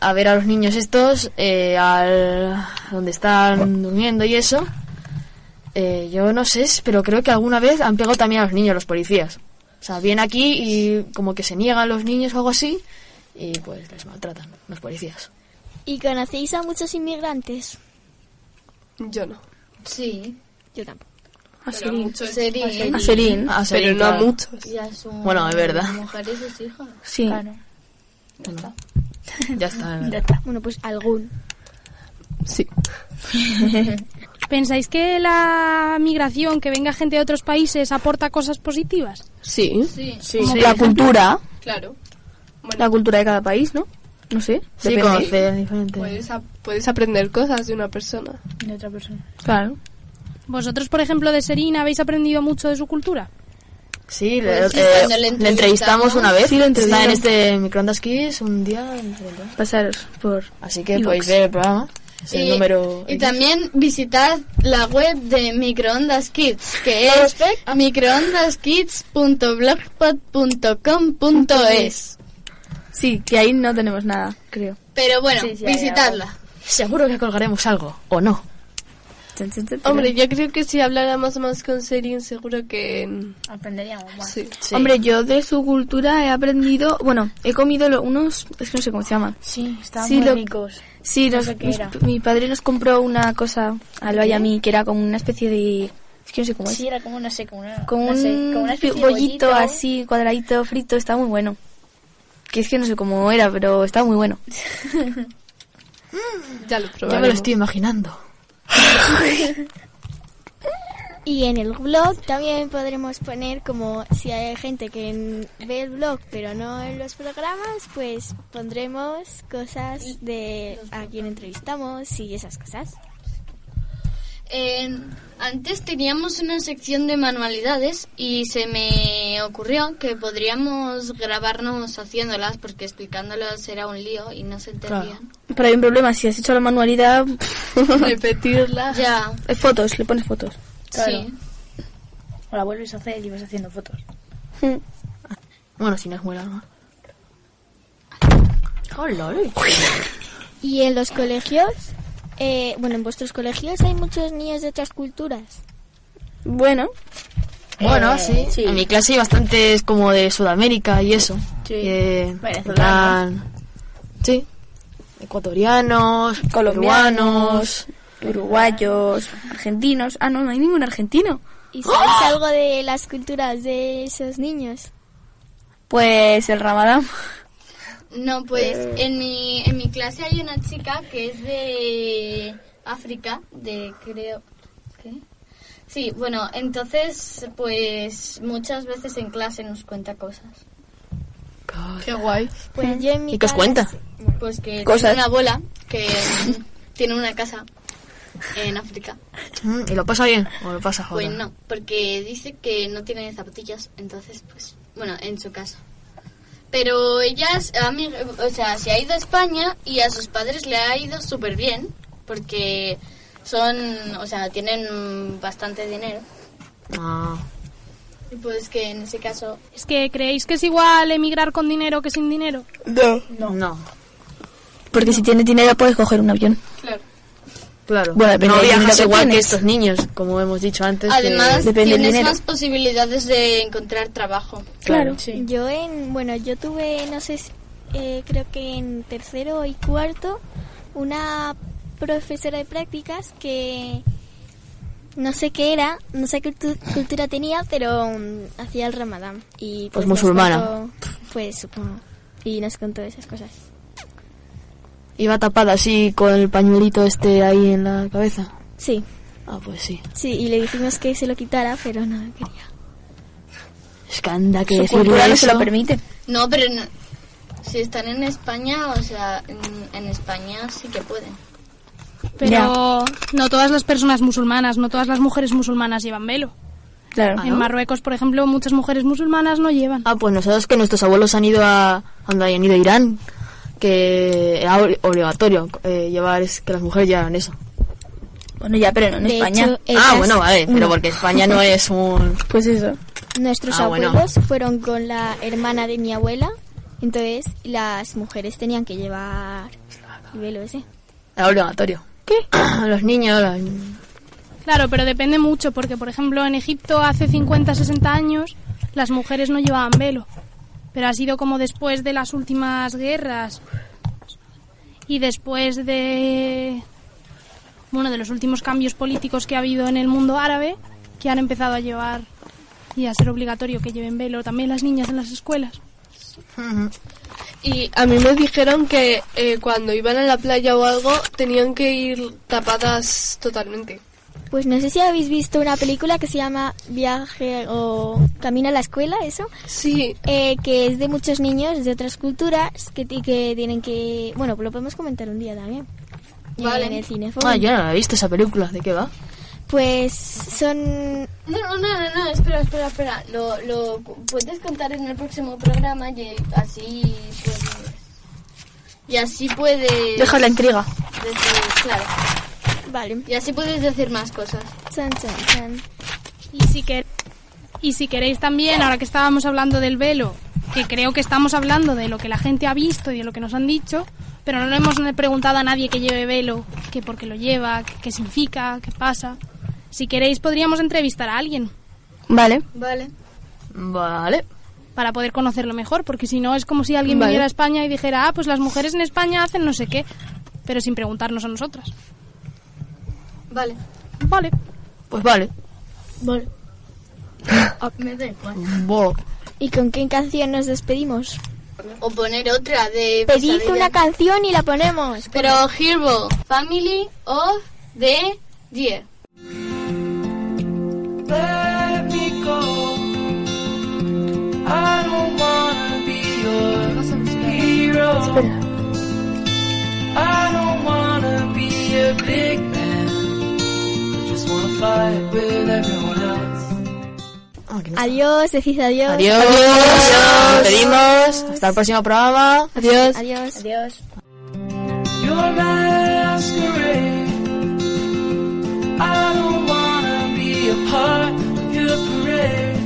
a ver a los niños estos, eh, al donde están durmiendo y eso, eh, yo no sé, pero creo que alguna vez han pegado también a los niños los policías. O sea, vienen aquí y como que se niegan los niños o algo así y pues les maltratan los policías. ¿Y conocéis a muchos inmigrantes? Yo no. Sí. Yo tampoco. A Pero Serín. muchos- Serín. A Serín. Pero sí, no a claro. muchos. Y a su Bueno, es verdad. mujer y sus hijos. Sí. Claro. Bueno, ya está. es Ya está. Bueno, pues algún. Sí. ¿Pensáis que la migración, que venga gente de otros países, aporta cosas positivas? Sí, Sí. La cultura. claro. La cultura de cada país, ¿no? No sé. Sí, depende. conocer diferente. Puedes, ap- puedes aprender cosas de una persona. De otra persona. Claro. ¿Vosotros, por ejemplo, de Serín habéis aprendido mucho de su cultura? Sí, le, Pues sí, eh, le le entrevistamos- entrevistamos una vez. Sí, le Está en entrevistamos. este Microondas Kids un día. Pasaros por. Así que podéis ver el programa. Es el Y, número. y también visitad la web de Microondas Kids, que es microondaskids.blogspot.com.es. Sí, que ahí no tenemos nada, creo. Pero bueno, Sí, visitadla. Seguro que colgaremos algo, ¿o no? Hombre, yo creo que si habláramos más con Serin, seguro que... Aprenderíamos más. Sí. Sí. Hombre, yo de su cultura he aprendido. Bueno, he comido lo- unos. Es que no sé cómo se llaman. Sí, estaban Sí, muy lo- ricos. Sí, No sé mis- mi padre nos compró una cosa al y a mí que era como una especie de. Es que no sé cómo es. Sí, era como, no sé, como una... Como no sé, un como una especie de bollito, así, cuadradito, frito, está muy bueno. Que es que no sé cómo era, pero está muy bueno. Ya lo Ya me lo probaremos. estoy imaginando. Y en el blog también podremos poner como si hay gente que ve el blog pero no en los programas, pues pondremos cosas de a quien entrevistamos y esas cosas. Eh, antes teníamos una sección de manualidades y se me ocurrió que podríamos grabarnos haciéndolas porque explicándolas era un lío y no se entendían. Pero hay un problema, si has hecho la manualidad, Repetirla. Ya, hay fotos, le pones fotos. Claro. sí. O la vuelves a hacer y vas haciendo fotos. Bueno, si no es muy largo. Hola, Y en los colegios, eh, bueno, en vuestros colegios hay muchos niños de otras culturas. Bueno, Bueno, Eh, sí. sí. En mi clase hay bastantes como de Sudamérica y eso. Sí. Venezolanos. plan, Sí. Ecuatorianos, colombianos, uruguayos, argentinos. Ah, no, no hay ningún argentino. ¿Y sabéis algo de las culturas de esos niños? Pues el ramadán. No, pues en mi, en mi clase hay una chica que es de África, de creo... ¿Qué? Sí, bueno, entonces pues muchas veces en clase nos cuenta cosas. Qué guay. Pues yo en mi ¿Y qué os cuenta? Pues que Cosas. tiene una abuela que tiene una casa en África. Mm, ¿Y lo pasa bien o lo pasa joder? Pues no, porque dice que no tiene zapatillas, entonces pues, bueno, en su casa. Pero ellas, a mí, o sea, se ha ido a España y a sus padres le ha ido súper bien, porque son, o sea, tienen bastante dinero. Ah, Y pues que en ese caso, Es que creéis que es igual emigrar con dinero que sin dinero. No. no. Porque si tienes dinero puedes coger un avión. claro. Claro. Bueno, depende no viajas que igual que estos niños, como hemos dicho antes. que- Además, depende del tienes más posibilidades de encontrar trabajo. Claro. Yo en, bueno, yo tuve, no sé, si- eh, creo que en tercero y cuarto, una profesora de prácticas que no sé qué era, no sé qué cultu- cultura tenía, pero mm, hacía el ramadán. Y, Pues nos musulmana. contó- pues supongo. Y nos contó esas cosas. Iba tapada así con el pañuelito este ahí en la cabeza. Sí. Ah, pues sí. Sí, y le dijimos que se lo quitara, pero no quería. Es que anda que Su cultura no se lo permite. No, pero no- si están en España, o sea, en, en España sí que pueden. Pero no todas las personas musulmanas, no todas las mujeres musulmanas llevan velo. Claro. En Marruecos, por ejemplo, muchas mujeres musulmanas no llevan. Ah, pues nosotros que nuestros abuelos han ido a... ¿Dónde han ido? A Irán. Que era ob- obligatorio eh, llevar... Es que las mujeres llevan eso. Bueno, ya, pero no en De España. hecho, Ah, bueno, vale. Pero porque España no es un... Pues eso. Nuestros Ah, bueno. abuelos fueron con la hermana de mi abuela, entonces las mujeres tenían que llevar el velo ese. Era obligatorio. ¿Qué? los niños... los- Claro, pero depende mucho, porque por ejemplo en Egipto hace 50, 60 años las mujeres no llevaban velo. Pero ha sido como después de las últimas guerras y después de uno de los últimos cambios políticos que ha habido en el mundo árabe que han empezado a llevar y a ser obligatorio que lleven velo también las niñas en las escuelas. Y a mí me dijeron que eh, cuando iban a la playa o algo tenían que ir tapadas totalmente. Pues no sé si habéis visto una película que se llama Viaje o Camino a la escuela, eso. Sí. Eh, que es de muchos niños de otras culturas que, ti- que tienen que... Bueno, pues lo podemos comentar un día también. Vale. En el cine. Ah, yo no la he visto esa película. ¿De qué va? Pues son... No, no, no, no, no, espera, espera, espera. Lo, lo puedes contar en el próximo programa y así puedes... Y así puedes... Deja la intriga. decir- claro. Vale. Y así puedes decir más cosas. Chan, chan, chan. Y si, y si queréis también, ahora que estábamos hablando del velo, que creo que estamos hablando de lo que la gente ha visto y de lo que nos han dicho, pero no le hemos preguntado a nadie que lleve velo, que por qué lo lleva, que- qué significa, qué pasa. Si queréis podríamos entrevistar a alguien Vale. Vale. Vale. para poder conocerlo mejor, porque si no es como si alguien Vale. viniera a España y dijera, ah, pues las mujeres en España hacen no sé qué, pero sin preguntarnos a nosotras. Vale. Vale. Pues vale. Vale. Me da igual. Bo. ¿Y con qué canción nos despedimos? O poner otra de... Pedid Pesadilla. una canción y la ponemos. Pero Hero, Family of the Year. Let me go. I don't wanna be your hero. I don't wanna be a big man. With everyone else. Adiós, adiós. Adiós. Nos despedimos. Hasta el próximo programa. Adiós. Adiós. Adiós. Your masquerade. I don't wanna be a part of your parade.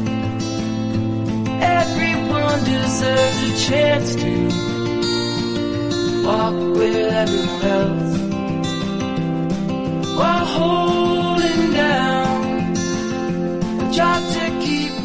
Everyone deserves a chance to walk with everyone else while holding down. A job to keep